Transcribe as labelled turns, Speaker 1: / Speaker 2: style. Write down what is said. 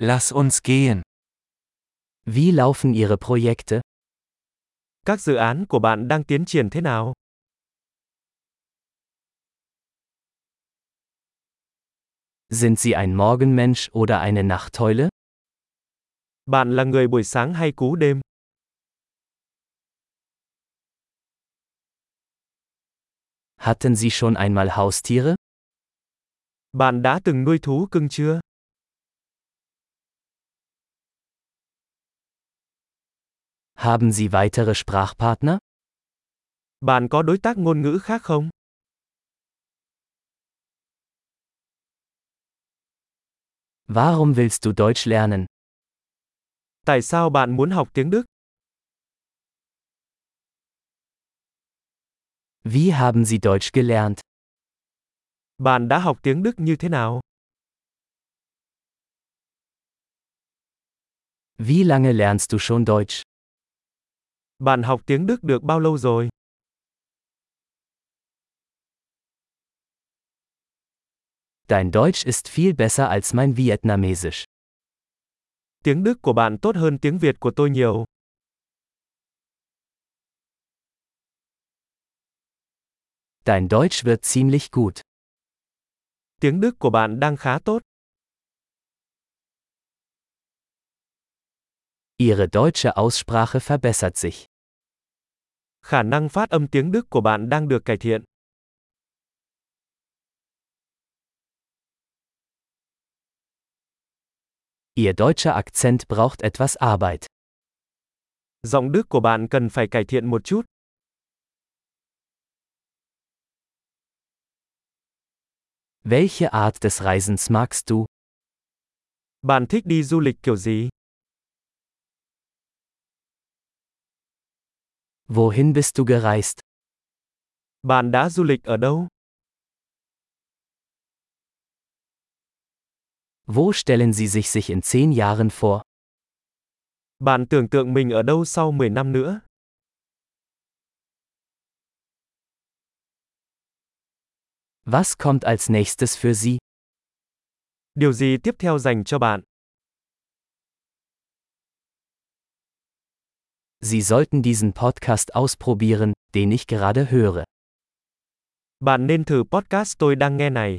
Speaker 1: Lass uns gehen.
Speaker 2: Wie laufen Ihre Projekte?
Speaker 3: Các dự án của bạn đang tiến triển thế nào?
Speaker 2: Sind Sie ein Morgenmensch oder eine Nachteule?
Speaker 3: Bạn là người buổi sáng hay cú đêm?
Speaker 2: Hatten Sie schon einmal Haustiere?
Speaker 3: Bạn đã từng nuôi thú cưng chưa?
Speaker 2: Haben Sie weitere Sprachpartner?
Speaker 3: Bạn có đối tác ngôn ngữ khác không?
Speaker 2: Warum willst du Deutsch lernen?
Speaker 3: Tại sao bạn muốn học tiếng Đức?
Speaker 2: Wie haben Sie Deutsch gelernt?
Speaker 3: Bạn đã học tiếng Đức như thế nào?
Speaker 2: Wie lange lernst du schon Deutsch?
Speaker 3: Bạn học tiếng Đức được bao lâu rồi?
Speaker 2: Dein Deutsch ist viel besser als mein Vietnamesisch.
Speaker 3: Tiếng Đức của bạn tốt hơn tiếng Việt của tôi nhiều.
Speaker 2: Dein Deutsch wird ziemlich gut.
Speaker 3: Tiếng Đức của bạn đang khá tốt.
Speaker 2: Ihre deutsche Aussprache verbessert sich.
Speaker 3: Khả năng phát âm tiếng Đức của bạn đang được cải thiện.
Speaker 2: Ihr deutscher Akzent braucht etwas Arbeit.
Speaker 3: Giọng Đức của bạn cần phải cải thiện một chút.
Speaker 2: Welche Art des Reisens magst du?
Speaker 3: Bạn thích đi du lịch kiểu gì?
Speaker 2: Wohin bist du gereist?
Speaker 3: Bạn đã du lịch ở đâu?
Speaker 2: Wo stellen Sie sich sich in zehn Jahren vor?
Speaker 3: Bạn tưởng tượng mình ở đâu sau 10 năm nữa?
Speaker 2: Was kommt als nächstes für Sie?
Speaker 3: Điều gì tiếp theo dành cho bạn?
Speaker 2: Sie sollten diesen Podcast ausprobieren, den ich gerade höre.
Speaker 3: Bạn nên thử podcast tôi đang nghe này.